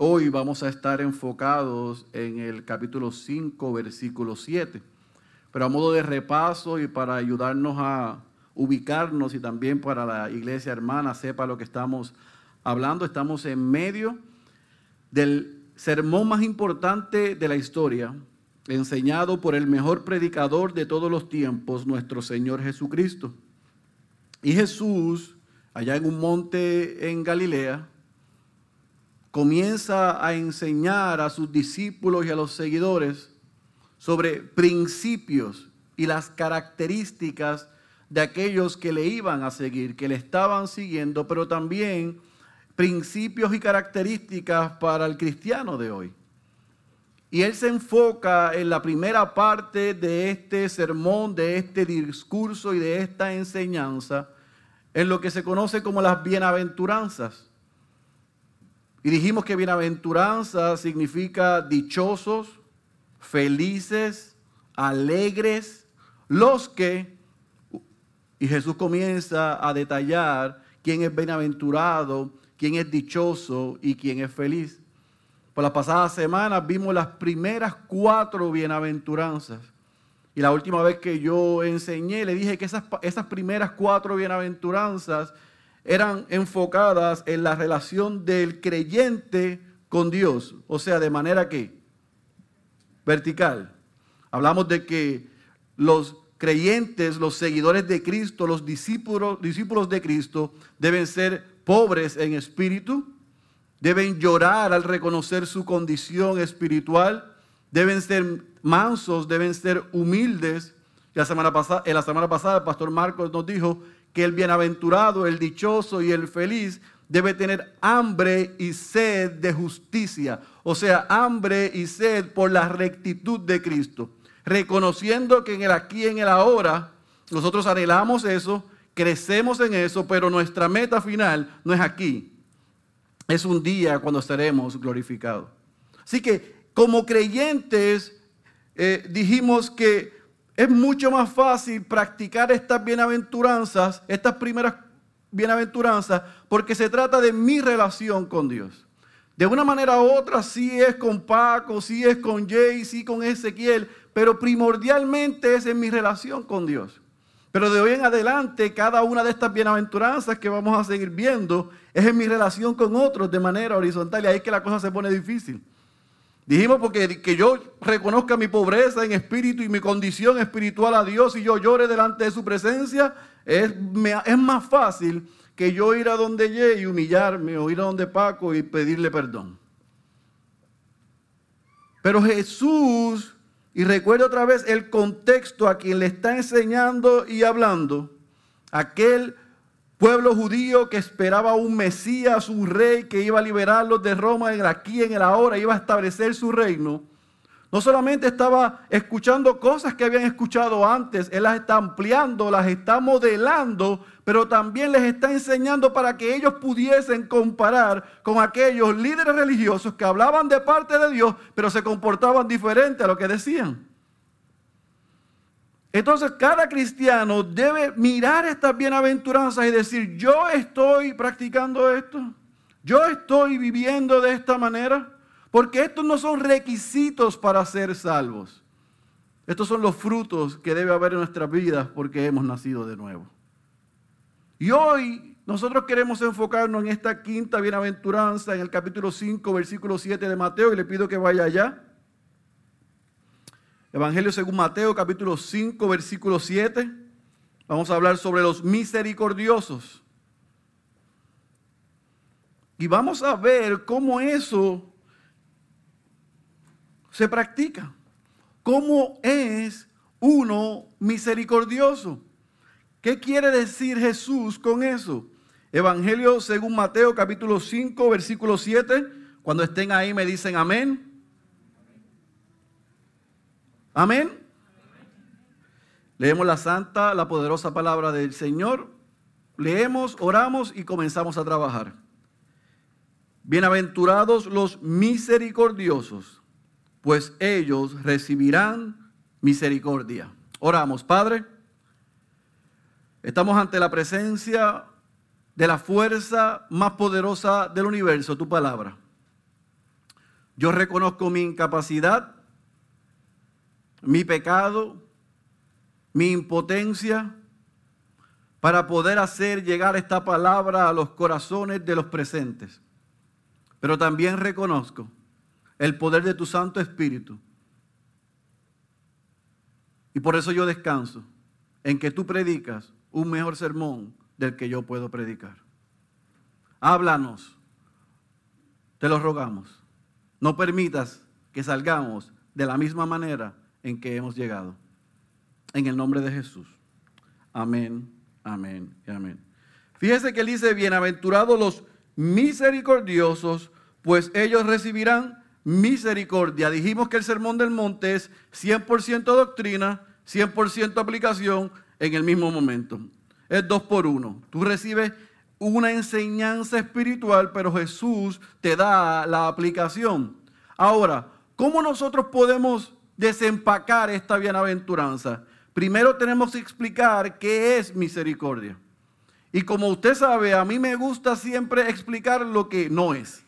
Hoy vamos a estar enfocados en el capítulo 5, versículo 7. Pero a modo de repaso y para ayudarnos a ubicarnos y también para la iglesia hermana sepa lo que estamos hablando, estamos en medio del sermón más importante de la historia, enseñado por el mejor predicador de todos los tiempos, nuestro Señor Jesucristo. Y Jesús, allá en un monte en Galilea, comienza a enseñar a sus discípulos y a los seguidores sobre principios y las características de aquellos que le iban a seguir, que le estaban siguiendo, pero también principios y características para el cristiano de hoy. Y él se enfoca en la primera parte de este sermón, de este discurso y de esta enseñanza, en lo que se conoce como las bienaventuranzas. Y dijimos que bienaventuranza significa dichosos, felices, alegres, los que, y Jesús comienza a detallar quién es bienaventurado, quién es dichoso y quién es feliz. Por las pasadas semanas vimos las primeras cuatro bienaventuranzas. Y la última vez que yo enseñé, le dije que esas, esas primeras cuatro bienaventuranzas eran enfocadas en la relación del creyente con Dios. O sea, de manera que vertical. Hablamos de que los creyentes, los seguidores de Cristo, los discípulos, discípulos de Cristo deben ser pobres en espíritu, deben llorar al reconocer su condición espiritual, deben ser mansos, deben ser humildes. La semana pasada, en la semana pasada el pastor Marcos nos dijo que el bienaventurado, el dichoso y el feliz debe tener hambre y sed de justicia, o sea, hambre y sed por la rectitud de Cristo, reconociendo que en el aquí y en el ahora nosotros anhelamos eso, crecemos en eso, pero nuestra meta final no es aquí, es un día cuando estaremos glorificados. Así que como creyentes eh, dijimos que es mucho más fácil practicar estas bienaventuranzas, estas primeras bienaventuranzas, porque se trata de mi relación con Dios. De una manera u otra, sí es con Paco, sí es con Jay, sí con Ezequiel, pero primordialmente es en mi relación con Dios. Pero de hoy en adelante, cada una de estas bienaventuranzas que vamos a seguir viendo es en mi relación con otros de manera horizontal. Y ahí es que la cosa se pone difícil. Dijimos porque que yo reconozca mi pobreza en espíritu y mi condición espiritual a Dios y yo llore delante de su presencia, es, es más fácil que yo ir a donde Ye y humillarme o ir a donde Paco y pedirle perdón. Pero Jesús, y recuerda otra vez el contexto a quien le está enseñando y hablando, aquel Pueblo judío que esperaba un Mesías, un rey que iba a liberarlos de Roma en aquí, en el ahora, iba a establecer su reino. No solamente estaba escuchando cosas que habían escuchado antes, Él las está ampliando, las está modelando, pero también les está enseñando para que ellos pudiesen comparar con aquellos líderes religiosos que hablaban de parte de Dios, pero se comportaban diferente a lo que decían. Entonces cada cristiano debe mirar estas bienaventuranzas y decir, yo estoy practicando esto, yo estoy viviendo de esta manera, porque estos no son requisitos para ser salvos. Estos son los frutos que debe haber en nuestras vidas porque hemos nacido de nuevo. Y hoy nosotros queremos enfocarnos en esta quinta bienaventuranza en el capítulo 5, versículo 7 de Mateo, y le pido que vaya allá. Evangelio según Mateo capítulo 5 versículo 7. Vamos a hablar sobre los misericordiosos. Y vamos a ver cómo eso se practica. ¿Cómo es uno misericordioso? ¿Qué quiere decir Jesús con eso? Evangelio según Mateo capítulo 5 versículo 7. Cuando estén ahí me dicen amén. Amén. Leemos la santa, la poderosa palabra del Señor. Leemos, oramos y comenzamos a trabajar. Bienaventurados los misericordiosos, pues ellos recibirán misericordia. Oramos, Padre. Estamos ante la presencia de la fuerza más poderosa del universo, tu palabra. Yo reconozco mi incapacidad, mi pecado, mi impotencia para poder hacer llegar esta palabra a los corazones de los presentes. Pero también reconozco el poder de tu Santo Espíritu. Y por eso yo descanso en que tú predicas un mejor sermón del que yo puedo predicar. Háblanos, te lo rogamos. No permitas que salgamos de la misma manera en que hemos llegado. En el nombre de Jesús. Amén, amén y amén. Fíjese que él dice, bienaventurados los misericordiosos, pues ellos recibirán misericordia. Dijimos que el sermón del monte es 100% doctrina, 100% aplicación en el mismo momento. Es dos por uno. Tú recibes una enseñanza espiritual, pero Jesús te da la aplicación. Ahora, ¿cómo nosotros podemos desempacar esta bienaventuranza? Primero tenemos que explicar qué es misericordia. Y como usted sabe, a mí me gusta siempre explicar lo que no es.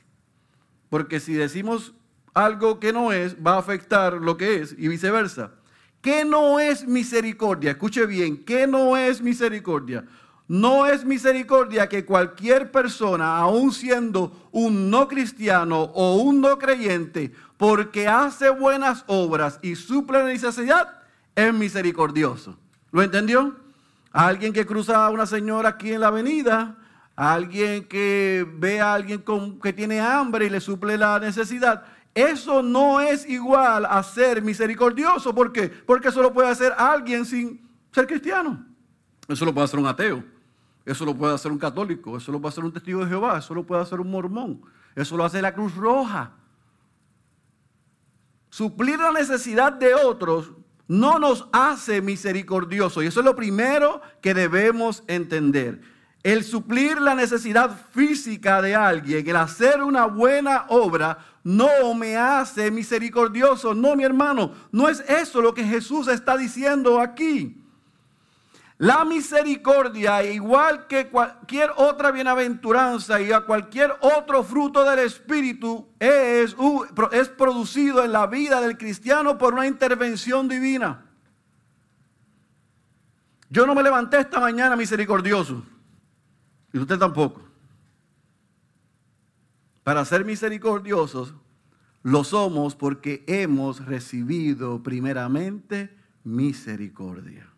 Porque si decimos algo que no es, va a afectar lo que es y viceversa. ¿Qué no es misericordia? Escuche bien, ¿qué no es misericordia? No es misericordia que cualquier persona, aun siendo un no cristiano o un no creyente, porque hace buenas obras y suple la necesidad, es misericordioso. ¿Lo entendió? alguien que cruza a una señora aquí en la avenida, alguien que ve a alguien que tiene hambre y le suple la necesidad, eso no es igual a ser misericordioso. ¿Por qué? Porque eso lo puede hacer alguien sin ser cristiano. Eso lo puede hacer un ateo. Eso lo puede hacer un católico. Eso lo puede hacer un testigo de Jehová. Eso lo puede hacer un mormón. Eso lo hace la Cruz Roja. Suplir la necesidad de otros no nos hace misericordiosos. Y eso es lo primero que debemos entender. El suplir la necesidad física de alguien, el hacer una buena obra, no me hace misericordioso. No, mi hermano, no es eso lo que Jesús está diciendo aquí. La misericordia, igual que cualquier otra bienaventuranza y a cualquier otro fruto del Espíritu, es, producido en la vida del cristiano por una intervención divina. Yo no me levanté esta mañana misericordioso. Y usted tampoco. Para ser misericordiosos, lo somos porque hemos recibido primeramente misericordia.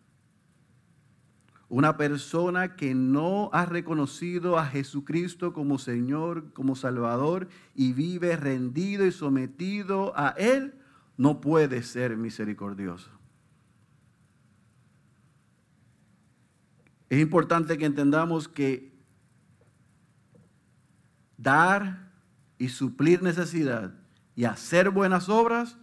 Una persona que no ha reconocido a Jesucristo como Señor, como Salvador y vive rendido y sometido a Él, no puede ser misericordioso. Es importante que entendamos que dar y suplir necesidad y hacer buenas obras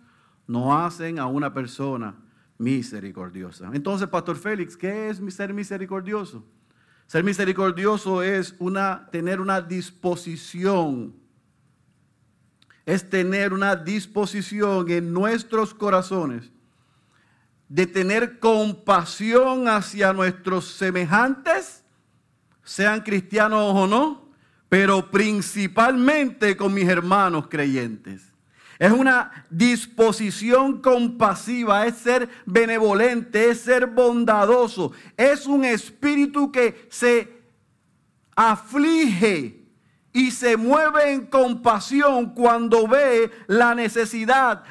no hacen a una persona misericordiosa. Entonces, Pastor Félix, ¿qué es ser misericordioso? Ser misericordioso es una, tener una disposición, es tener una disposición en nuestros corazones de tener compasión hacia nuestros semejantes, sean cristianos o no, pero principalmente con mis hermanos creyentes. Es una disposición compasiva, es ser benevolente, es ser bondadoso. Es un espíritu que se aflige y se mueve en compasión cuando ve la necesidad,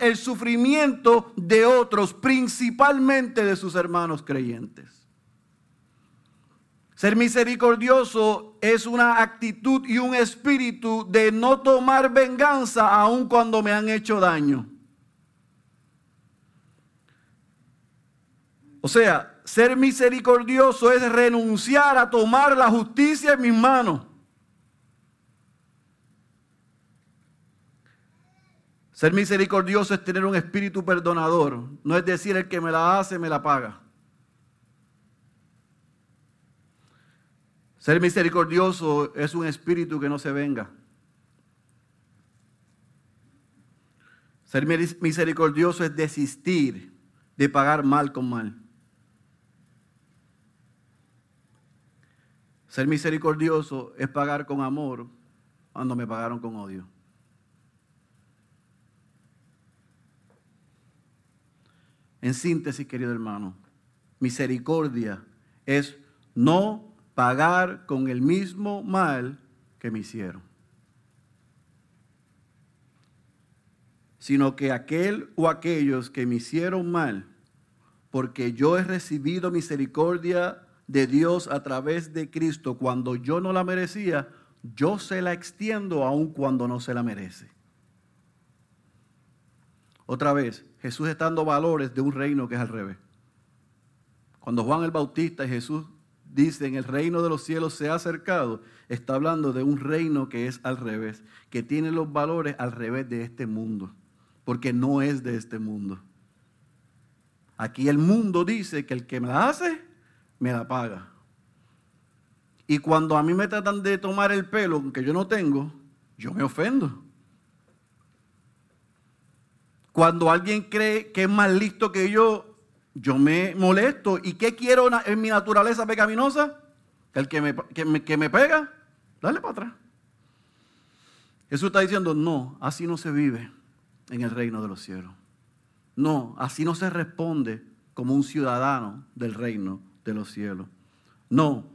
el sufrimiento de otros, principalmente de sus hermanos creyentes. Ser misericordioso es una actitud y un espíritu de no tomar venganza aun cuando me han hecho daño. O sea, ser misericordioso es renunciar a tomar la justicia en mis manos. Ser misericordioso es tener un espíritu perdonador. No es decir, el que me la hace, me la paga. Ser misericordioso es un espíritu que no se venga. Ser misericordioso es desistir de pagar mal con mal. Ser misericordioso es pagar con amor cuando me pagaron con odio. En síntesis, querido hermano, misericordia es no pagar con el mismo mal que me hicieron. Sino que aquel o aquellos que me hicieron mal, porque yo he recibido misericordia de Dios a través de Cristo cuando yo no la merecía, yo se la extiendo aun cuando no se la merece. Otra vez, Jesús está dando valores de un reino que es al revés. Cuando Juan el Bautista y Jesús dicen el reino de los cielos se ha acercado, está hablando de un reino que es al revés, que tiene los valores al revés de este mundo, porque no es de este mundo. Aquí el mundo dice que el que me la hace, me la paga. Y cuando a mí me tratan de tomar el pelo, que yo no tengo, yo me ofendo. Cuando alguien cree que es más listo que yo, yo me molesto. ¿Y qué quiero en mi naturaleza pecaminosa? El que me, que me, pega, dale para atrás. Jesús está diciendo, no, así no se vive en el reino de los cielos. No, así no se responde como un ciudadano del reino de los cielos. No,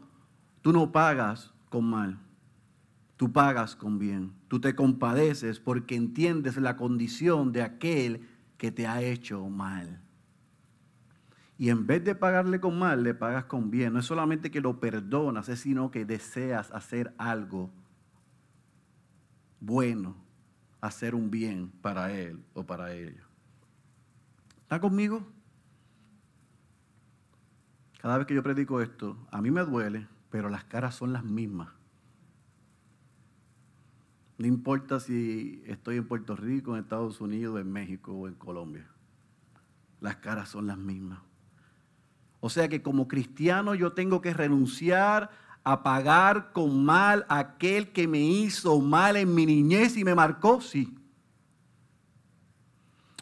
tú no pagas con mal, tú pagas con bien. Tú te compadeces porque entiendes la condición de aquel que te ha hecho mal. Y en vez de pagarle con mal, le pagas con bien. No es solamente que lo perdonas, es sino que deseas hacer algo bueno, hacer un bien para él o para ella. ¿Está conmigo? Cada vez que yo predico esto, a mí me duele, pero las caras son las mismas. No importa si estoy en Puerto Rico, en Estados Unidos, en México o en Colombia. Las caras son las mismas. O sea que como cristiano yo tengo que renunciar a pagar con mal aquel que me hizo mal en mi niñez y me marcó, sí.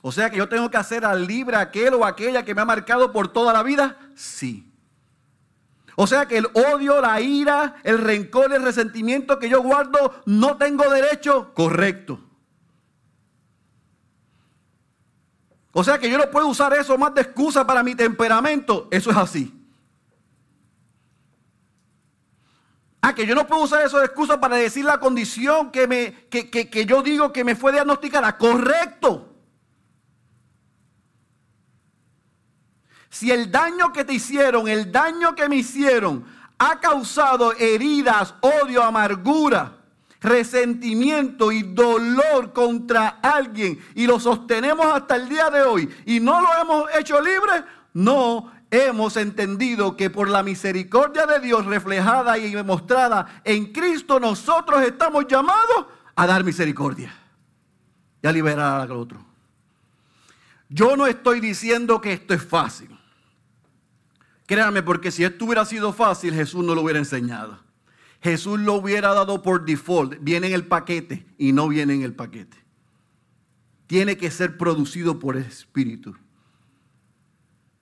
O sea que yo tengo que hacer al libre aquel o aquella que me ha marcado por toda la vida, sí. O sea que el odio, la ira, el rencor, el resentimiento que yo guardo, no tengo derecho, correcto. O sea que yo no puedo usar eso más de excusa para mi temperamento, eso es así. Ah, que yo no puedo usar eso de excusa para decir la condición que, me, que, que yo digo que me fue diagnosticada, correcto. Si el daño que te hicieron, el daño que me hicieron, ha causado heridas, odio, amargura, resentimiento y dolor contra alguien y lo sostenemos hasta el día de hoy y no lo hemos hecho libre, no hemos entendido que por la misericordia de Dios reflejada y demostrada en Cristo nosotros estamos llamados a dar misericordia y a liberar al otro. Yo no estoy diciendo que esto es fácil. Créanme, porque si esto hubiera sido fácil, Jesús no lo hubiera enseñado. Jesús lo hubiera dado por default. Viene en el paquete y no viene en el paquete. Tiene que ser producido por el Espíritu.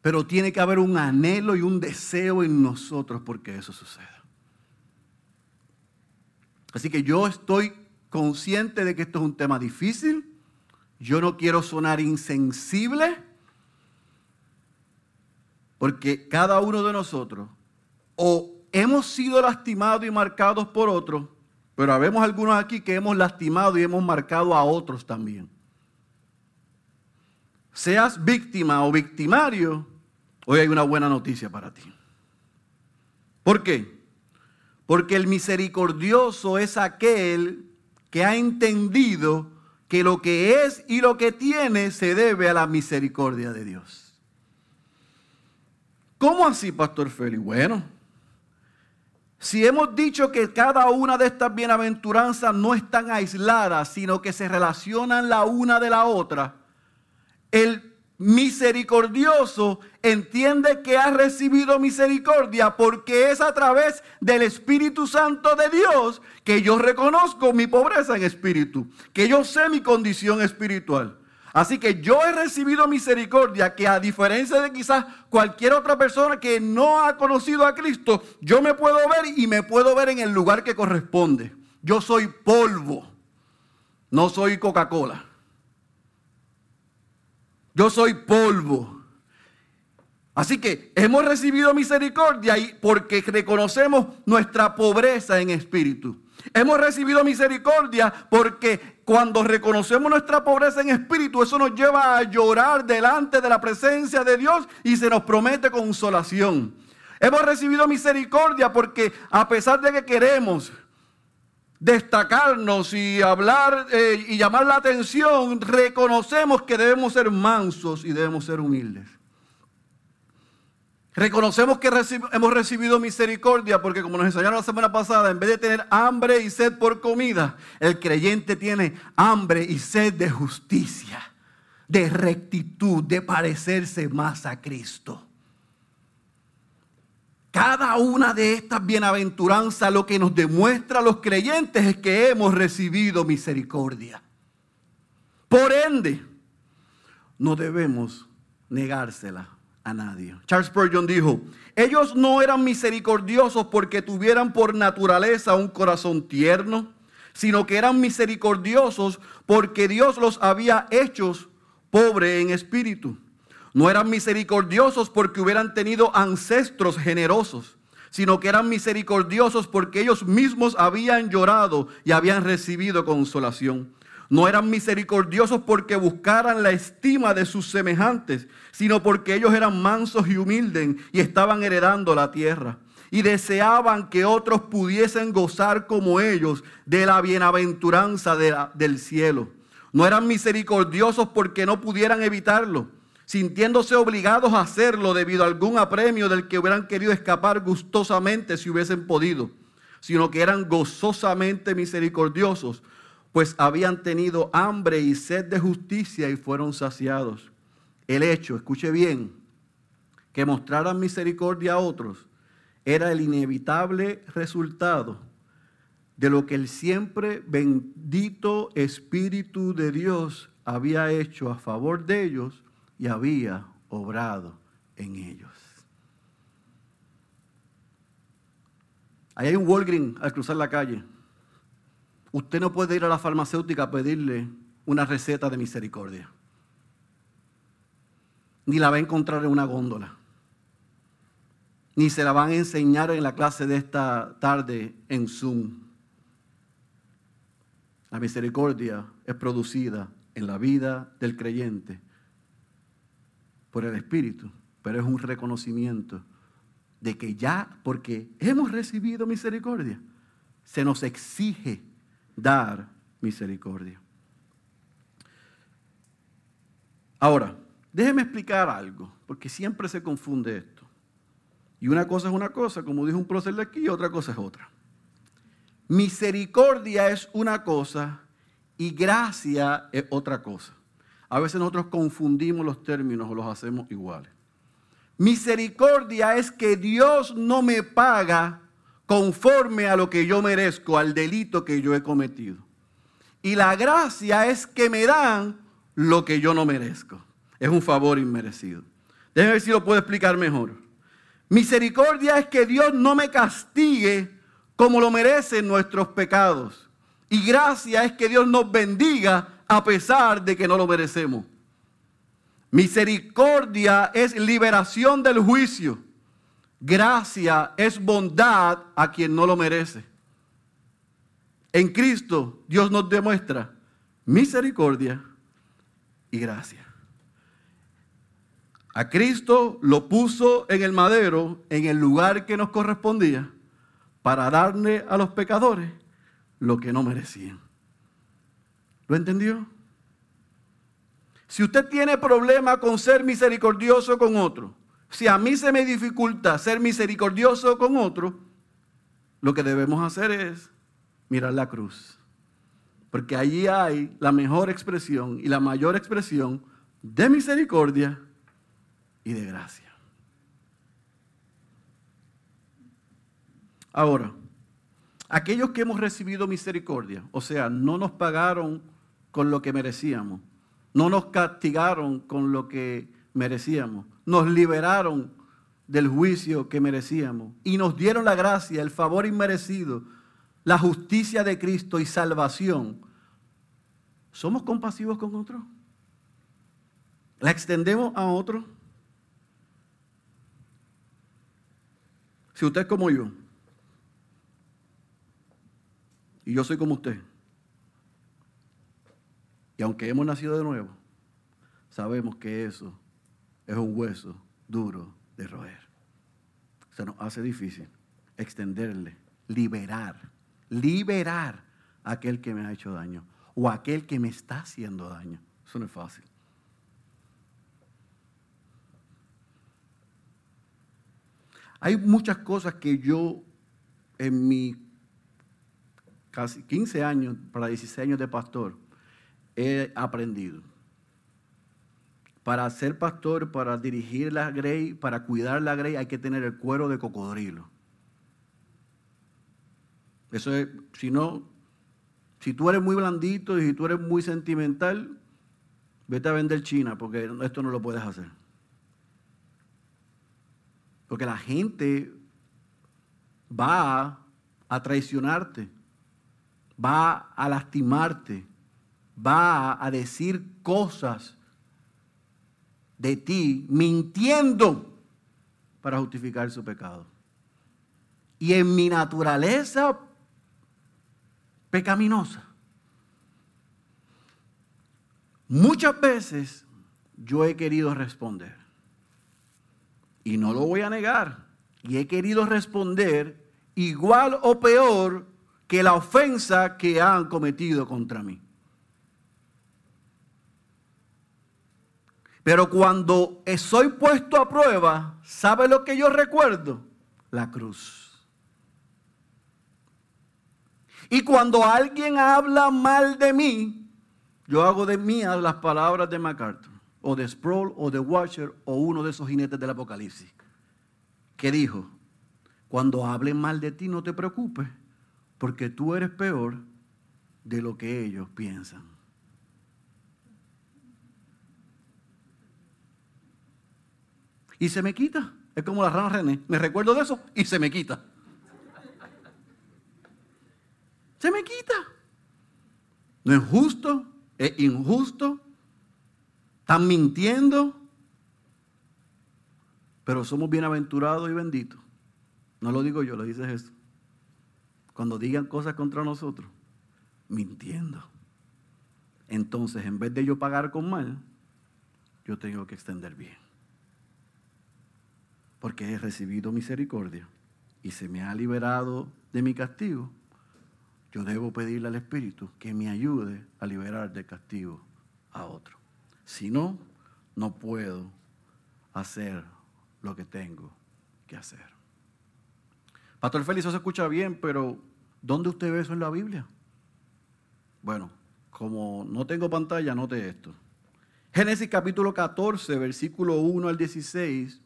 Pero tiene que haber un anhelo y un deseo en nosotros porque eso suceda. Así que yo estoy consciente de que esto es un tema difícil. Yo no quiero sonar insensible porque cada uno de nosotros o hemos sido lastimados y marcados por otros, pero habemos algunos aquí que hemos lastimado y hemos marcado a otros también. Seas víctima o victimario, hoy hay una buena noticia para ti. ¿Por qué? Porque el misericordioso es aquel que ha entendido que lo que es y lo que tiene se debe a la misericordia de Dios. ¿Cómo así, Pastor Félix? Bueno, si hemos dicho que cada una de estas bienaventuranzas no están aisladas, sino que se relacionan la una de la otra, el misericordioso entiende que ha recibido misericordia porque es a través del Espíritu Santo de Dios que yo reconozco mi pobreza en espíritu, que yo sé mi condición espiritual. Así que yo he recibido misericordia que a diferencia de quizás cualquier otra persona que no ha conocido a Cristo, yo me puedo ver y me puedo ver en el lugar que corresponde. Yo soy polvo, no soy Coca-Cola. Yo soy polvo. Así que hemos recibido misericordia porque reconocemos nuestra pobreza en espíritu. Hemos recibido misericordia porque cuando reconocemos nuestra pobreza en espíritu, eso nos lleva a llorar delante de la presencia de Dios y se nos promete consolación. Hemos recibido misericordia porque a pesar de que queremos destacarnos y hablar eh, y llamar la atención, reconocemos que debemos ser mansos y debemos ser humildes. Reconocemos que hemos recibido misericordia porque como nos enseñaron la semana pasada, en vez de tener hambre y sed por comida, el creyente tiene hambre y sed de justicia, de rectitud, de parecerse más a Cristo. Cada una de estas bienaventuranzas lo que nos demuestra a los creyentes es que hemos recibido misericordia. Por ende, no debemos negársela a nadie. Charles Spurgeon dijo, ellos no eran misericordiosos porque tuvieran por naturaleza un corazón tierno, sino que eran misericordiosos porque Dios los había hechos pobres en espíritu. No eran misericordiosos porque hubieran tenido ancestros generosos, sino que eran misericordiosos porque ellos mismos habían llorado y habían recibido consolación. No eran misericordiosos porque buscaran la estima de sus semejantes, sino porque ellos eran mansos y humildes y estaban heredando la tierra. Y deseaban que otros pudiesen gozar como ellos de la bienaventuranza del cielo. No eran misericordiosos porque no pudieran evitarlo, sintiéndose obligados a hacerlo debido a algún apremio del que hubieran querido escapar gustosamente si hubiesen podido, sino que eran gozosamente misericordiosos pues habían tenido hambre y sed de justicia y fueron saciados. El hecho, escuche bien, que mostraran misericordia a otros era el inevitable resultado de lo que el siempre bendito Espíritu de Dios había hecho a favor de ellos y había obrado en ellos. Ahí hay un Walgreen al cruzar la calle. Usted no puede ir a la farmacéutica a pedirle una receta de misericordia. Ni la va a encontrar en una góndola. Ni se la van a enseñar en la clase de esta tarde en Zoom. La misericordia es producida en la vida del creyente por el Espíritu, pero es un reconocimiento de que ya, porque hemos recibido misericordia, se nos exige dar misericordia. Ahora, déjeme explicar algo, porque siempre se confunde esto. Y una cosa es una cosa, como dijo un prócer de aquí, y otra cosa es otra. Misericordia es una cosa y gracia es otra cosa. A veces nosotros confundimos los términos o los hacemos iguales. Misericordia es que Dios no me paga conforme a lo que yo merezco, al delito que yo he cometido. Y la gracia es que me dan lo que yo no merezco. Es un favor inmerecido. Déjenme ver si lo puedo explicar mejor. Misericordia es que Dios no me castigue como lo merecen nuestros pecados. Y gracia es que Dios nos bendiga a pesar de que no lo merecemos. Misericordia es liberación del juicio. Gracia es bondad a quien no lo merece. En Cristo Dios nos demuestra misericordia y gracia. A Cristo lo puso en el madero, en el lugar que nos correspondía, para darle a los pecadores lo que no merecían. ¿Lo entendió? Si usted tiene problema con ser misericordioso con otro, si a mí se me dificulta ser misericordioso con otro, lo que debemos hacer es mirar la cruz. Porque allí hay la mejor expresión y la mayor expresión de misericordia y de gracia. Ahora, aquellos que hemos recibido misericordia, o sea, no nos pagaron con lo que merecíamos, no nos castigaron con lo que merecíamos, nos liberaron del juicio que merecíamos y nos dieron la gracia, el favor inmerecido, la justicia de Cristo y salvación. ¿Somos compasivos con otros? ¿La extendemos a otros? Si usted es como yo, y yo soy como usted, y aunque hemos nacido de nuevo, sabemos que eso es un hueso duro de roer. Se nos hace difícil extenderle, liberar, liberar a aquel que me ha hecho daño o a aquel que me está haciendo daño. Eso no es fácil. Hay muchas cosas que yo en mi casi 15 años, para 16 años de pastor, he aprendido. Para ser pastor, para dirigir la grey, para cuidar la grey, hay que tener el cuero de cocodrilo. Eso es, si no, si tú eres muy blandito y si tú eres muy sentimental, vete a vender China, porque esto no lo puedes hacer. Porque la gente va a traicionarte, va a lastimarte, va a decir cosas de ti mintiendo para justificar su pecado. Y en mi naturaleza pecaminosa, muchas veces yo he querido responder. Y no lo voy a negar. Y he querido responder igual o peor que la ofensa que han cometido contra mí. Pero cuando soy puesto a prueba, ¿sabe lo que yo recuerdo? La cruz. Y cuando alguien habla mal de mí, yo hago de mí las palabras de MacArthur, o de Sproul, o de Watcher, o uno de esos jinetes del Apocalipsis, que dijo, cuando hablen mal de ti no te preocupes, porque tú eres peor de lo que ellos piensan. Y se me quita. Es como la rana René. Me recuerdo de eso y se me quita. Se me quita. No es justo, es injusto. Están mintiendo. Pero somos bienaventurados y benditos. No lo digo yo, lo dice Jesús. Cuando digan cosas contra nosotros, mintiendo. Entonces, en vez de yo pagar con mal, yo tengo que extender bien porque he recibido misericordia y se me ha liberado de mi castigo, yo debo pedirle al Espíritu que me ayude a liberar del castigo a otro. Si no, no puedo hacer lo que tengo que hacer. Pastor Félix, eso se escucha bien, pero ¿dónde usted ve eso en la Biblia? Bueno, como no tengo pantalla, note esto. Génesis capítulo 14, versículo 1 al 16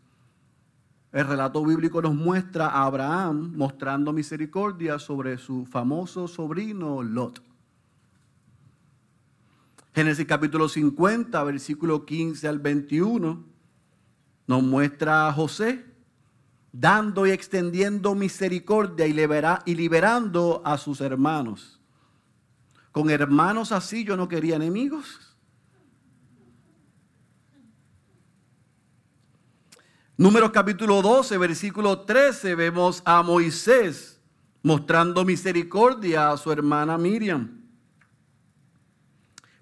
el relato bíblico nos muestra a Abraham mostrando misericordia sobre su famoso sobrino Lot. Génesis capítulo 50, versículo 15 al 21, nos muestra a José dando y extendiendo misericordia y, y liberando a sus hermanos. Con hermanos así yo no quería enemigos. Números capítulo 12, versículo 13, vemos a Moisés mostrando misericordia a su hermana Miriam.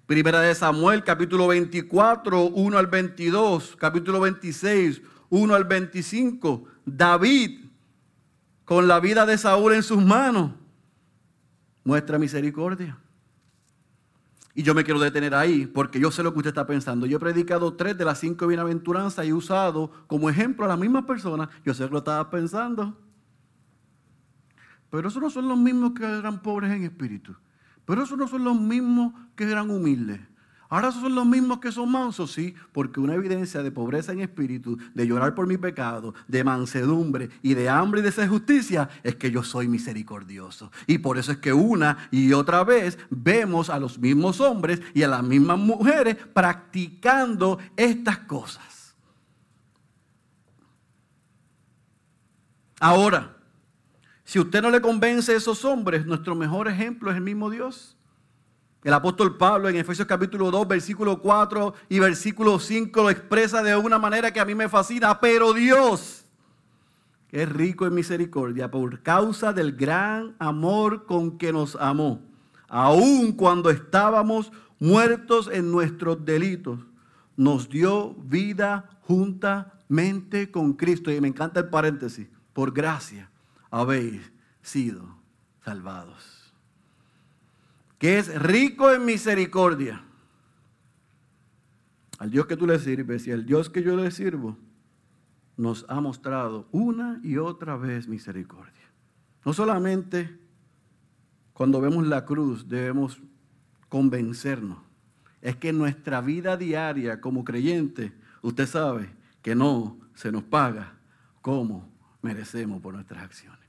Primera de Samuel, capítulo 24, 1 al 22, capítulo 26, 1 al 25. David, con la vida de Saúl en sus manos, muestra misericordia. Y yo me quiero detener ahí porque yo sé lo que usted está pensando. Yo he predicado tres de las cinco bienaventuranzas y he usado como ejemplo a las mismas personas. Yo sé que lo estaba pensando. Pero esos no son los mismos que eran pobres en espíritu. Pero esos no son los mismos que eran humildes. Ahora son los mismos que son mansos, sí, porque una evidencia de pobreza en espíritu, de llorar por mi pecado, de mansedumbre y de hambre y de justicia es que yo soy misericordioso. Y por eso es que una y otra vez vemos a los mismos hombres y a las mismas mujeres practicando estas cosas. Ahora, si usted no le convence a esos hombres, nuestro mejor ejemplo es el mismo Dios. El apóstol Pablo en Efesios capítulo 2, versículo 4 y versículo 5 lo expresa de una manera que a mí me fascina. Pero Dios, que es rico en misericordia, por causa del gran amor con que nos amó, aun cuando estábamos muertos en nuestros delitos, nos dio vida juntamente con Cristo. Y me encanta el paréntesis, por gracia habéis sido salvados. Que es rico en misericordia. Al Dios que tú le sirves y al Dios que yo le sirvo, nos ha mostrado una y otra vez misericordia. No solamente cuando vemos la cruz debemos convencernos, es que nuestra vida diaria como creyente, usted sabe que no se nos paga como merecemos por nuestras acciones.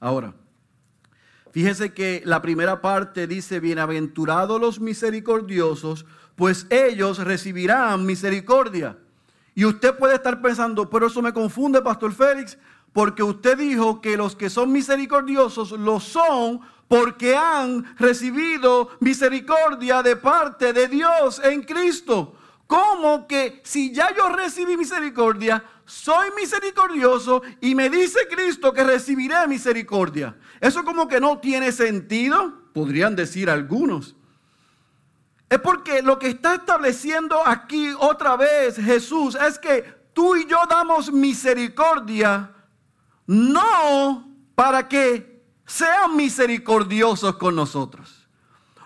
Ahora, fíjese que la primera parte dice, bienaventurados los misericordiosos, pues ellos recibirán misericordia. Y usted puede estar pensando, pero eso me confunde, Pastor Félix, porque usted dijo que los que son misericordiosos lo son porque han recibido misericordia de parte de Dios en Cristo. ¿Cómo que si ya yo recibí misericordia, soy misericordioso y me dice Cristo que recibiré misericordia? Eso como que no tiene sentido, podrían decir algunos. Es porque lo que está estableciendo aquí otra vez Jesús es que tú y yo damos misericordia no para que sean misericordiosos con nosotros.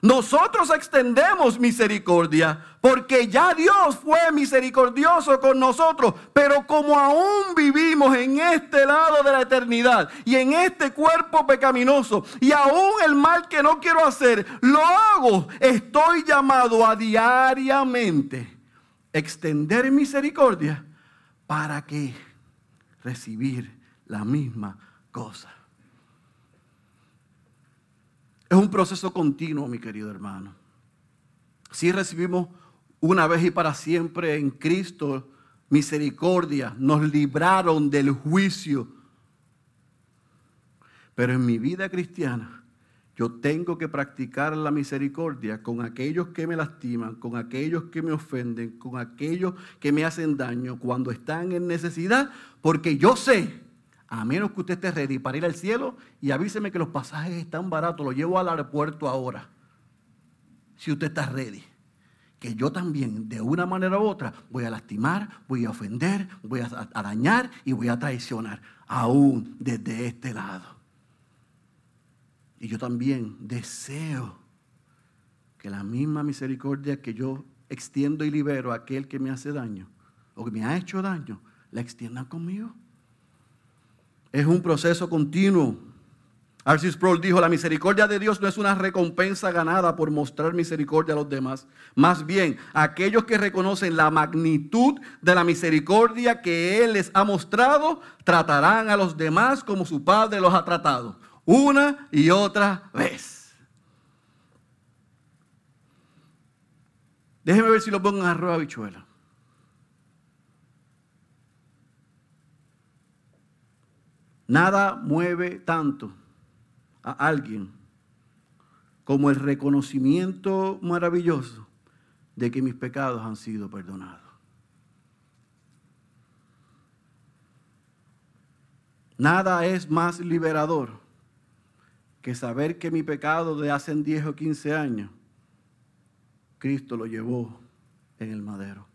Nosotros extendemos misericordia porque ya Dios fue misericordioso con nosotros, pero como aún vivimos en este lado de la eternidad y en este cuerpo pecaminoso y aún el mal que no quiero hacer, lo hago, estoy llamado a diariamente extender misericordia para que recibir la misma cosa. Es un proceso continuo, mi querido hermano. Si recibimos una vez y para siempre en Cristo misericordia, nos libraron del juicio. Pero en mi vida cristiana, yo tengo que practicar la misericordia con aquellos que me lastiman, con aquellos que me ofenden, con aquellos que me hacen daño cuando están en necesidad, porque yo sé a menos que usted esté ready para ir al cielo y avíseme que los pasajes están baratos, lo llevo al aeropuerto ahora. Si usted está ready. Que yo también, de una manera u otra, voy a lastimar, voy a ofender, voy a, dañar y voy a traicionar, aún desde este lado. Y yo también deseo que la misma misericordia que yo extiendo y libero a aquel que me hace daño o que me ha hecho daño, la extiendan conmigo. Es un proceso continuo. Arcis Sproul dijo, la misericordia de Dios no es una recompensa ganada por mostrar misericordia a los demás. Más bien, aquellos que reconocen la magnitud de la misericordia que Él les ha mostrado, tratarán a los demás como su Padre los ha tratado. Una y otra vez. Déjenme ver si lo pongo en arroz habichuela. Nada mueve tanto a alguien como el reconocimiento maravilloso de que mis pecados han sido perdonados. Nada es más liberador que saber que mi pecado de hace 10 o 15 años, Cristo lo llevó en el madero.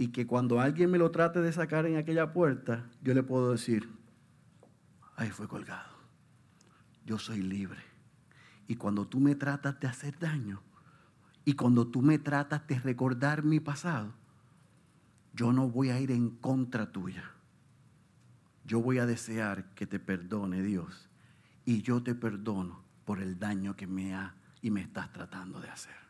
Y que cuando alguien me lo trate de sacar en aquella puerta, yo le puedo decir, ahí fue colgado. Yo soy libre. Y cuando tú me tratas de hacer daño, y cuando tú me tratas de recordar mi pasado, yo no voy a ir en contra tuya. Yo voy a desear que te perdone Dios. Y yo te perdono por el daño que me ha y me estás tratando de hacer.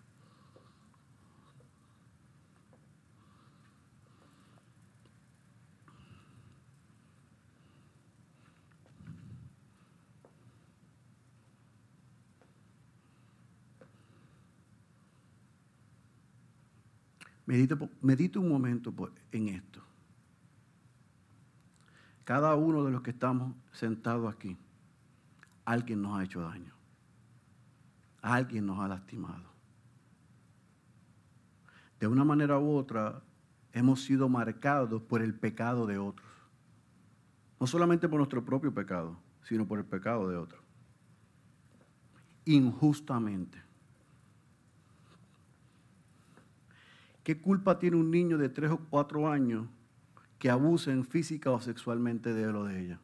Medite, un momento en esto. Cada uno de los que estamos sentados aquí, alguien nos ha hecho daño. Alguien nos ha lastimado. de una manera u otra hemos sido marcados por el pecado de otros. No solamente por nuestro propio pecado, sino por el pecado de otros. Injustamente. ¿Qué culpa tiene un niño de tres o cuatro años que abusen física o sexualmente de él o de ella?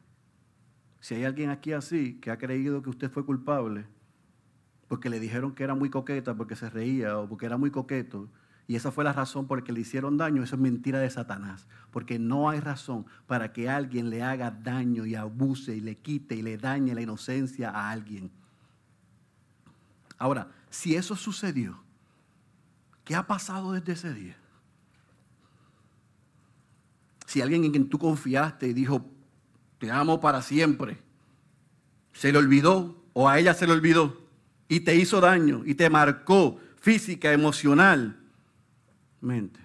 Si hay alguien aquí así que ha creído que usted fue culpable porque le dijeron que era muy coqueta, porque se reía o porque era muy coqueto, y esa fue la razón por la que le hicieron daño, eso es mentira de Satanás. Porque no hay razón para que alguien le haga daño y abuse y le quite y le dañe la inocencia a alguien. Ahora, si eso sucedió, ¿qué ha pasado desde ese día? Si alguien en quien tú confiaste y dijo, te amo para siempre, se le olvidó o a ella se le olvidó y te hizo daño y te marcó física, emocional, mente.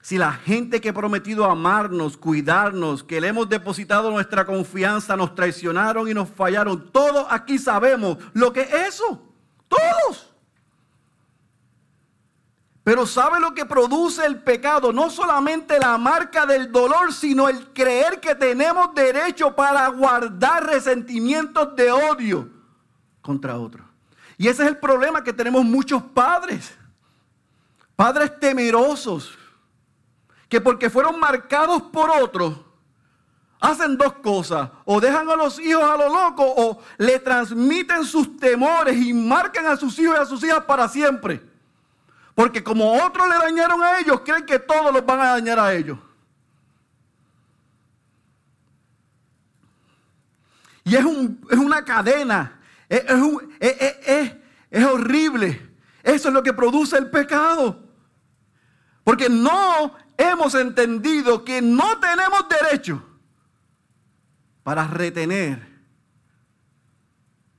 Si la gente que ha prometido amarnos, cuidarnos, que le hemos depositado nuestra confianza, nos traicionaron y nos fallaron, todos aquí sabemos lo que es eso. Todos. Pero ¿sabe lo que produce el pecado? No solamente la marca del dolor, sino el creer que tenemos derecho para guardar resentimientos de odio contra otros. Y ese es el problema que tenemos muchos padres. Padres temerosos. Que porque fueron marcados por otros, hacen dos cosas. O dejan a los hijos a lo loco o le transmiten sus temores y marcan a sus hijos y a sus hijas para siempre. Porque como otros le dañaron a ellos, creen que todos los van a dañar a ellos. Y es, es una cadena es, horrible. Eso es lo que produce el pecado. Porque no hemos entendido que no tenemos derecho para retener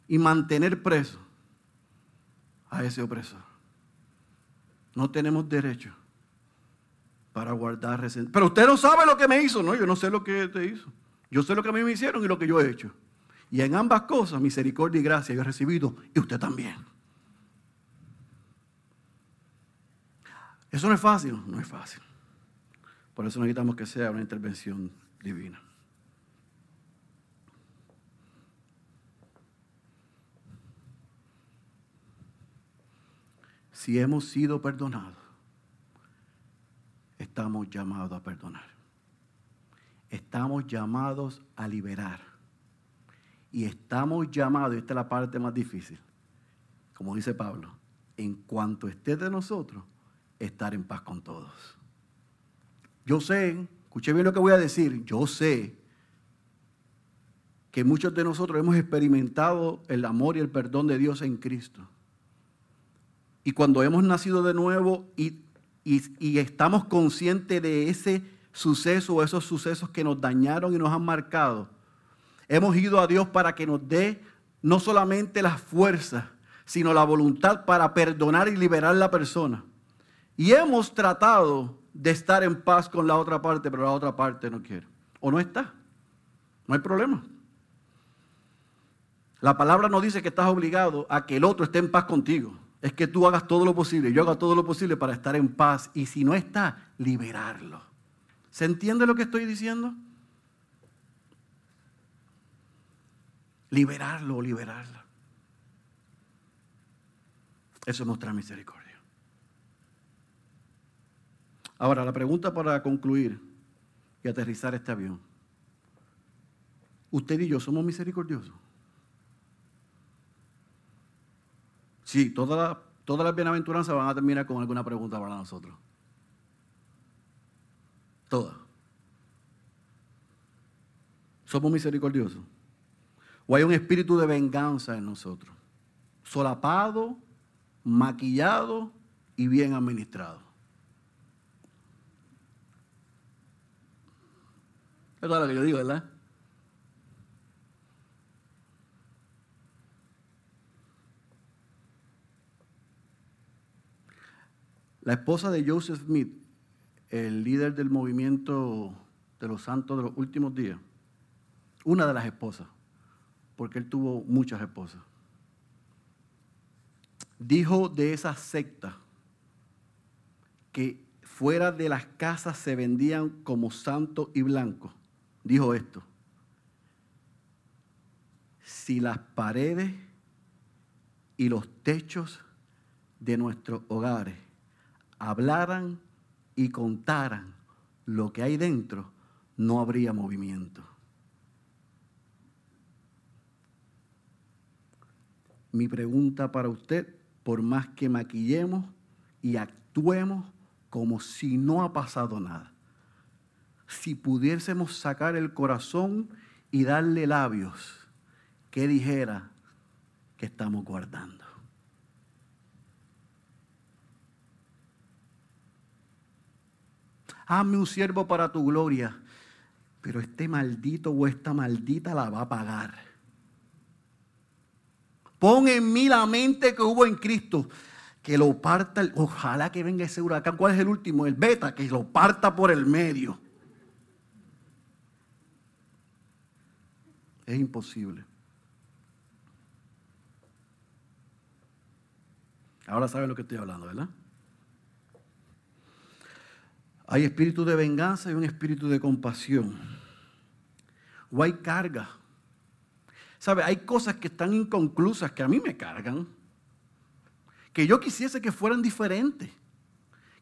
y mantener preso a ese opresor. No tenemos derecho para guardar resentimiento. Pero usted no sabe lo que me hizo. No, yo no sé lo que te hizo. Yo sé lo que a mí me hicieron y lo que yo he hecho. Y en ambas cosas, misericordia y gracia yo he recibido y usted también. Eso no es fácil, no es fácil. Por eso necesitamos que sea una intervención divina. Si hemos sido perdonados, estamos llamados a perdonar. Estamos llamados a liberar. Y estamos llamados, y esta es la parte más difícil, como dice Pablo, en cuanto esté de nosotros, estar en paz con todos. Yo sé, escuché bien lo que voy a decir, yo sé que muchos de nosotros hemos experimentado el amor y el perdón de Dios en Cristo. Y cuando hemos nacido de nuevo y, y estamos conscientes de ese suceso o esos sucesos que nos dañaron y nos han marcado, Hemos ido a Dios para que nos dé no solamente las fuerzas, sino la voluntad para perdonar y liberar a la persona. Y hemos tratado de estar en paz con la otra parte, pero la otra parte no quiere. O no está. No hay problema. La palabra no dice que estás obligado a que el otro esté en paz contigo. Es que tú hagas todo lo posible, yo haga todo lo posible para estar en paz. Y si no está, liberarlo. ¿Se entiende lo que estoy diciendo? liberarlo o liberarla. Eso es mostrar misericordia. Ahora, la pregunta para concluir y aterrizar este avión. Usted y yo somos misericordiosos. Sí, todas las bienaventuranzas van a terminar con alguna pregunta para nosotros. Todas. Somos misericordiosos. O hay un espíritu de venganza en nosotros. Solapado, maquillado y bien administrado. Eso es lo que yo digo, ¿verdad? La esposa de Joseph Smith, el líder del movimiento de los santos de los últimos días, una de las esposas, porque él tuvo muchas esposas. dijo de esa secta que fuera de las casas se vendían como santo y blanco. Dijo esto, si las paredes y los techos de nuestros hogares hablaran y contaran lo que hay dentro, no habría movimiento. Mi pregunta para usted, por más que maquillemos y actuemos como si no ha pasado nada, si pudiésemos sacar el corazón y darle labios, que dijera que estamos guardando? Hazme un siervo para tu gloria, pero este maldito o esta maldita la va a pagar. Pon en mí la mente que hubo en Cristo. Que lo parta, ojalá que venga ese huracán. ¿Cuál es el último? El beta, que lo parta por el medio. Es imposible. Ahora saben lo que estoy hablando, ¿verdad? Hay espíritu de venganza y un espíritu de compasión. O hay carga ¿Sabe? Hay cosas que están inconclusas que a mí me cargan. Que yo quisiese que fueran diferentes.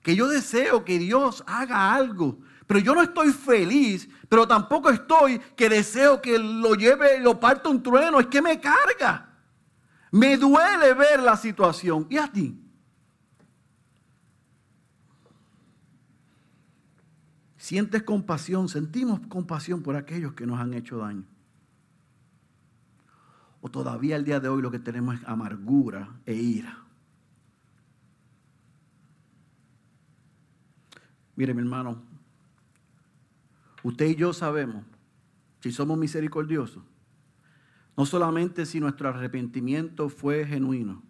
Que yo deseo que Dios haga algo. Pero yo no estoy feliz, pero tampoco estoy que deseo que lo lleve, lo parta un trueno. Es que me carga. Me duele ver la situación. ¿Y a ti? Sientes compasión, sentimos compasión por aquellos que nos han hecho daño o todavía el día de hoy lo que tenemos es amargura e ira. Mire mi hermano, usted y yo sabemos si somos misericordiosos, no solamente si nuestro arrepentimiento fue genuino,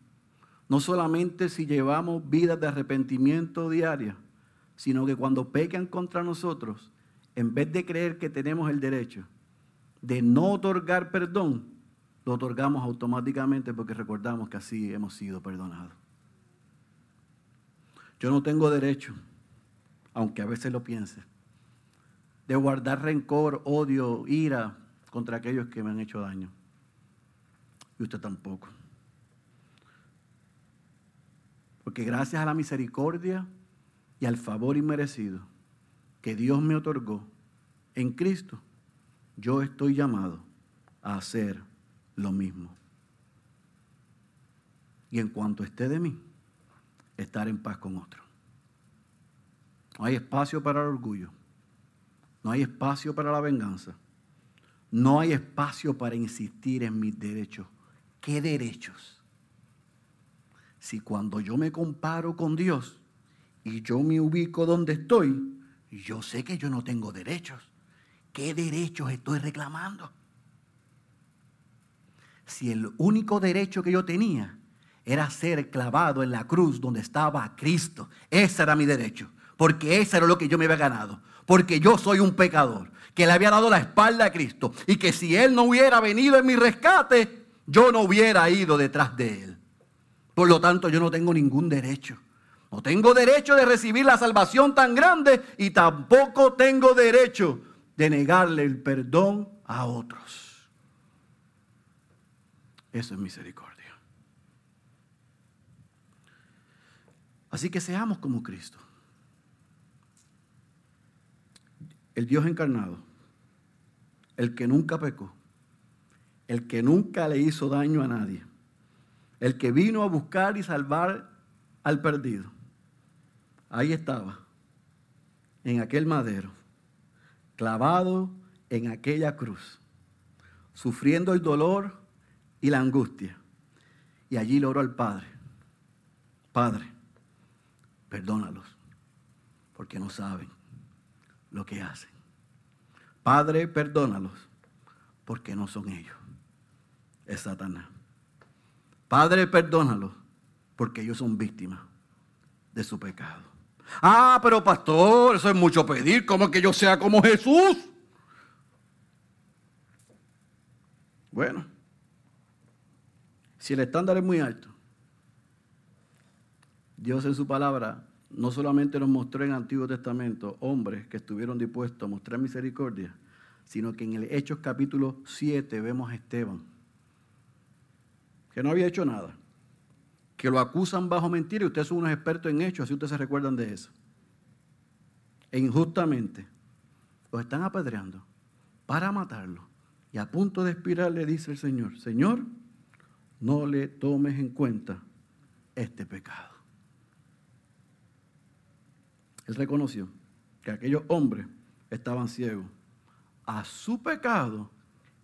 no solamente si llevamos vidas de arrepentimiento diaria, sino que cuando pecan contra nosotros, en vez de creer que tenemos el derecho de no otorgar perdón, lo otorgamos automáticamente porque recordamos que así hemos sido perdonados. Yo no tengo derecho, aunque a veces lo piense, de guardar rencor, odio, ira contra aquellos que me han hecho daño. Y usted tampoco. Porque gracias a la misericordia y al favor inmerecido que Dios me otorgó en Cristo, yo estoy llamado a hacer lo mismo. Y en cuanto esté de mí, estar en paz con otro. No hay espacio para el orgullo. No hay espacio para la venganza. No hay espacio para insistir en mis derechos. ¿Qué derechos? Si cuando yo me comparo con Dios y yo me ubico donde estoy, yo sé que yo no tengo derechos. ¿Qué derechos estoy reclamando? si el único derecho que yo tenía era ser clavado en la cruz donde estaba Cristo. Ese era mi derecho, porque ese era lo que yo me había ganado, porque yo soy un pecador, que le había dado la espalda a Cristo y que si Él no hubiera venido en mi rescate, yo no hubiera ido detrás de Él. Por lo tanto, yo no tengo ningún derecho. No tengo derecho de recibir la salvación tan grande y tampoco tengo derecho de negarle el perdón a otros. Eso es misericordia. Así que seamos como Cristo. El Dios encarnado, el que nunca pecó, el que nunca le hizo daño a nadie, el que vino a buscar y salvar al perdido. Ahí estaba, en aquel madero, clavado en aquella cruz, sufriendo el dolor y la angustia. Y allí le oró al Padre, Padre, perdónalos, porque no saben lo que hacen. Padre, perdónalos, porque no son ellos, es Satanás. Padre, perdónalos, porque ellos son víctimas de su pecado. Ah, pero pastor, eso es mucho pedir, como que yo sea como Jesús. Bueno, si el estándar es muy alto, Dios en su palabra no solamente nos mostró en el Antiguo Testamento hombres que estuvieron dispuestos a mostrar misericordia, sino que en el Hechos capítulo 7 vemos a Esteban, que no había hecho nada, que lo acusan bajo mentira y ustedes son unos expertos en hechos, así ustedes se recuerdan de eso. E injustamente los están apedreando para matarlo. Y a punto de expirar le dice el Señor, Señor, no le tomes en cuenta este pecado. Él reconoció que aquellos hombres estaban ciegos a su pecado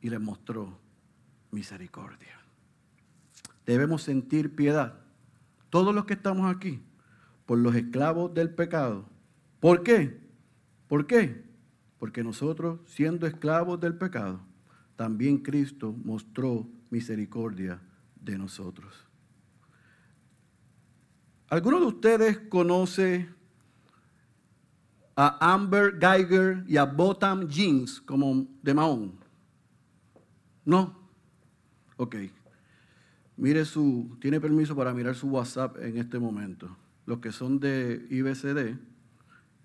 y les mostró misericordia. Debemos sentir piedad, todos los que estamos aquí, por los esclavos del pecado. ¿Por qué? ¿Por qué? Porque nosotros, siendo esclavos del pecado, también Cristo mostró misericordia de nosotros. ¿Alguno de ustedes conoce a Amber Geiger y a Botam Jeans como de Mahón? ¿No? Ok. Mire su, tiene permiso para mirar su WhatsApp en este momento. Los que son de IBCD,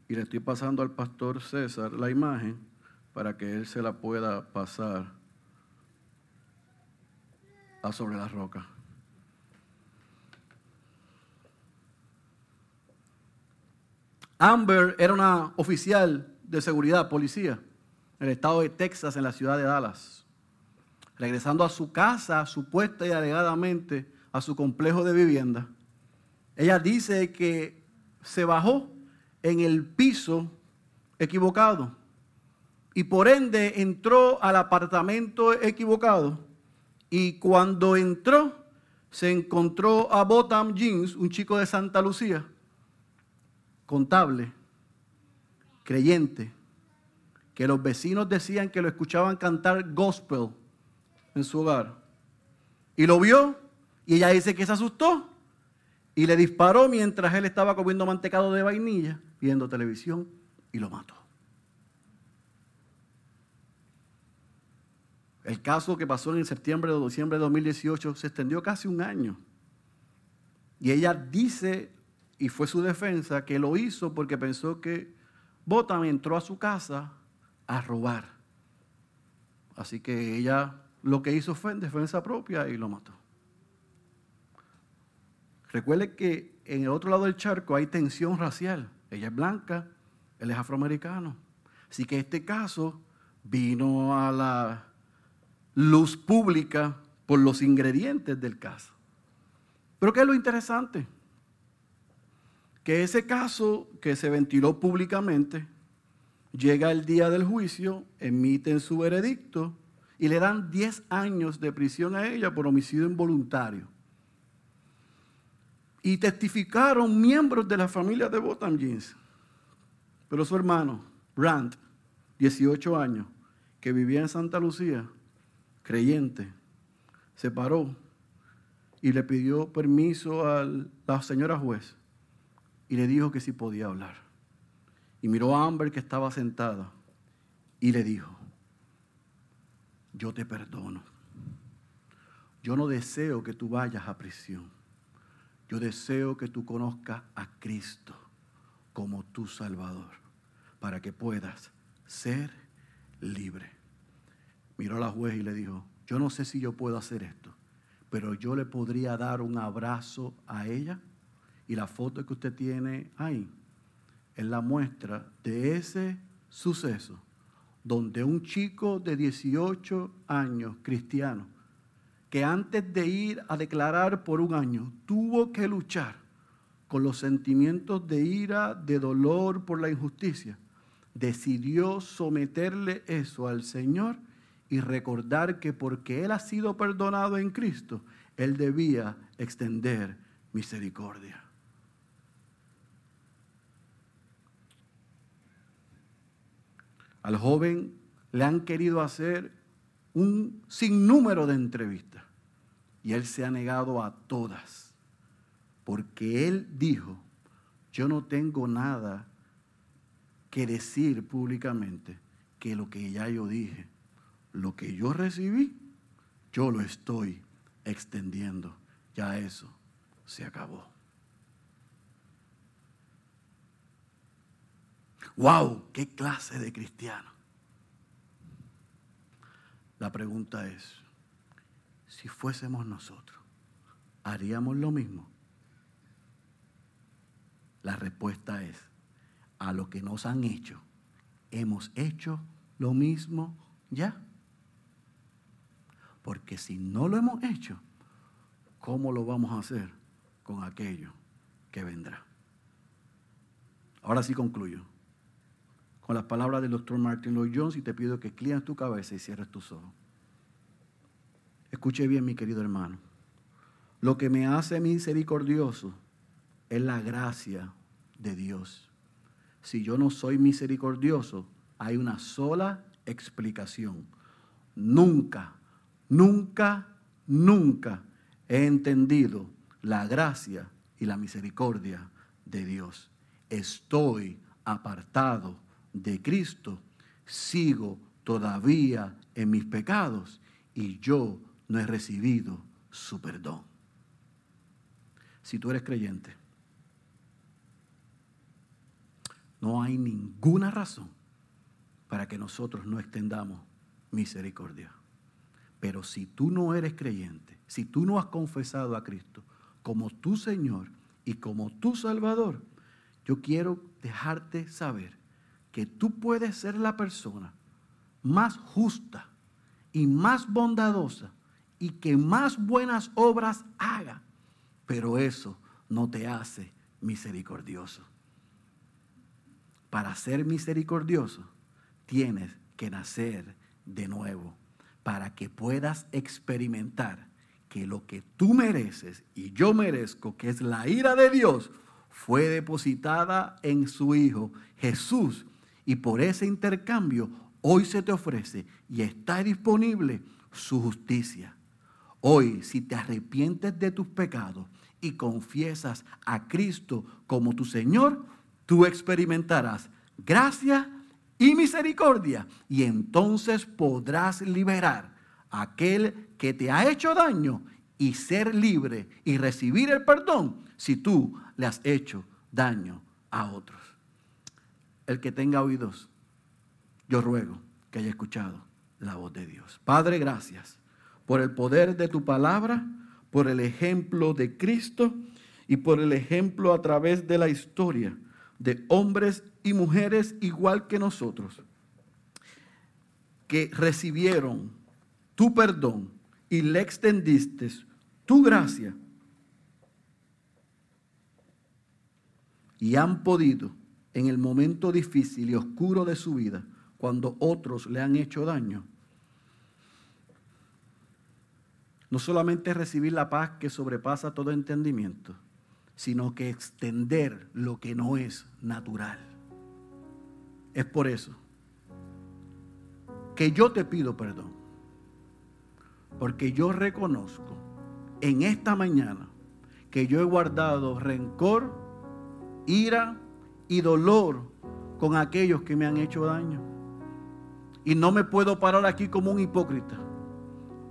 y le estoy pasando al pastor César la imagen para que él se la pueda pasar a sobre la roca. Amber era una oficial de seguridad, policía, en el estado de Texas, en la ciudad de Dallas. Regresando a su casa, supuesta y alegadamente a su complejo de vivienda, ella dice que se bajó en el piso equivocado y por ende entró al apartamento equivocado y cuando entró se encontró a Botam Jeans, un chico de Santa Lucía, contable, creyente, que los vecinos decían que lo escuchaban cantar gospel en su hogar. Y lo vio y ella dice que se asustó y le disparó mientras él estaba comiendo mantecado de vainilla, viendo televisión y lo mató. El caso que pasó en septiembre o diciembre de 2018 se extendió casi un año. Y ella dice y fue su defensa que lo hizo porque pensó que Botan entró a su casa a robar. Así que ella lo que hizo fue en defensa propia y lo mató. Recuerde que en el otro lado del charco hay tensión racial. Ella es blanca, él es afroamericano. Así que este caso vino a la luz pública por los ingredientes del caso. Pero ¿qué es lo interesante? que ese caso que se ventiló públicamente, llega el día del juicio, emiten su veredicto y le dan 10 años de prisión a ella por homicidio involuntario. Y testificaron miembros de la familia de Botham Jeans. Pero su hermano, Brandt, 18 años, que vivía en Santa Lucía, creyente, se paró y le pidió permiso a la señora juez y le dijo que sí podía hablar. Y miró a Amber que estaba sentada y le dijo, yo te perdono. Yo no deseo que tú vayas a prisión. Yo deseo que tú conozcas a Cristo como tu Salvador, para que puedas ser libre. Miró a la juez y le dijo, yo no sé si yo puedo hacer esto, pero yo le podría dar un abrazo a ella y la foto que usted tiene ahí es la muestra de ese suceso donde un chico de 18 años, cristiano, que antes de ir a declarar por un año, tuvo que luchar con los sentimientos de ira, de dolor por la injusticia, decidió someterle eso al Señor y recordar que porque Él ha sido perdonado en Cristo, Él debía extender misericordia. Al joven le han querido hacer un sinnúmero de entrevistas y él se ha negado a todas, porque él dijo, yo no tengo nada que decir públicamente que lo que ya yo dije, lo que yo recibí, yo lo estoy extendiendo. Ya eso se acabó. ¡Wow! ¿Qué clase de cristiano? La pregunta es, si fuésemos nosotros, ¿haríamos lo mismo? La respuesta es, a lo que nos han hecho, hemos hecho lo mismo ya. Porque si no lo hemos hecho, ¿cómo lo vamos a hacer con aquello que vendrá? Ahora sí concluyo con las palabras del doctor Martin Lloyd Jones y te pido que clias tu cabeza y cierres tus ojos. Escuche bien, mi querido hermano. Lo que me hace misericordioso es la gracia de Dios. Si yo no soy misericordioso, hay una sola explicación. Nunca, nunca, nunca he entendido la gracia y la misericordia de Dios. Estoy apartado de Cristo, sigo todavía en mis pecados y yo no he recibido su perdón. Si tú eres creyente, no hay ninguna razón para que nosotros no extendamos misericordia. Pero si tú no eres creyente, si tú no has confesado a Cristo como tu Señor y como tu Salvador, yo quiero dejarte saber que tú puedes ser la persona más justa y más bondadosa y que más buenas obras haga, pero eso no te hace misericordioso. Para ser misericordioso, tienes que nacer de nuevo para que puedas experimentar que lo que tú mereces y yo merezco, que es la ira de Dios, fue depositada en su Hijo Jesús. Y por ese intercambio hoy se te ofrece y está disponible su justicia. Hoy, si te arrepientes de tus pecados y confiesas a Cristo como tu Señor, tú experimentarás gracia y misericordia y entonces podrás liberar a aquel que te ha hecho daño y ser libre y recibir el perdón si tú le has hecho daño a otros. El que tenga oídos, yo ruego que haya escuchado la voz de Dios. Padre, gracias por el poder de tu palabra, por el ejemplo de Cristo y por el ejemplo a través de la historia de hombres y mujeres igual que nosotros, que recibieron tu perdón y le extendiste tu gracia y han podido en el momento difícil y oscuro de su vida, cuando otros le han hecho daño, no solamente recibir la paz que sobrepasa todo entendimiento, sino que extender lo que no es natural. Es por eso que yo te pido perdón, porque yo reconozco en esta mañana que yo he guardado rencor, ira y dolor con aquellos que me han hecho daño. Y no me puedo parar aquí como un hipócrita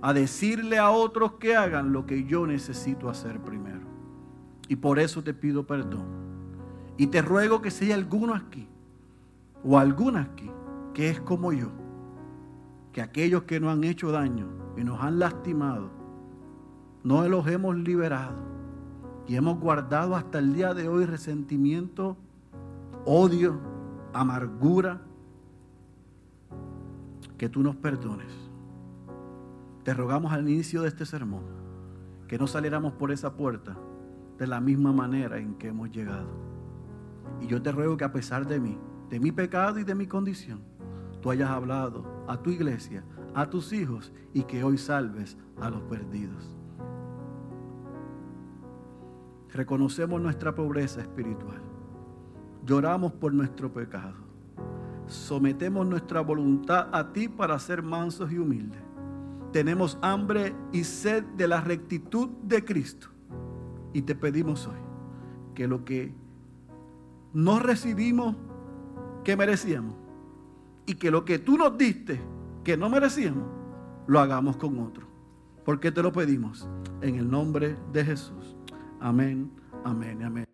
a decirle a otros que hagan lo que yo necesito hacer primero. Y por eso te pido perdón. Y te ruego que si hay alguno aquí o alguna aquí que es como yo, que aquellos que nos han hecho daño y nos han lastimado, no los hemos liberado y hemos guardado hasta el día de hoy resentimiento, odio, amargura, que tú nos perdones. Te rogamos al inicio de este sermón que no saliéramos por esa puerta de la misma manera en que hemos llegado. Y yo te ruego que a pesar de mí, de mi pecado y de mi condición, tú hayas hablado a tu iglesia, a tus hijos y que hoy salves a los perdidos. Reconocemos nuestra pobreza espiritual. Lloramos por nuestro pecado. Sometemos nuestra voluntad a ti para ser mansos y humildes. Tenemos hambre y sed de la rectitud de Cristo y te pedimos hoy que lo que no recibimos que merecíamos y que lo que tú nos diste que no merecíamos, lo hagamos con otro. Porque te lo pedimos en el nombre de Jesús. Amén, amén, amén.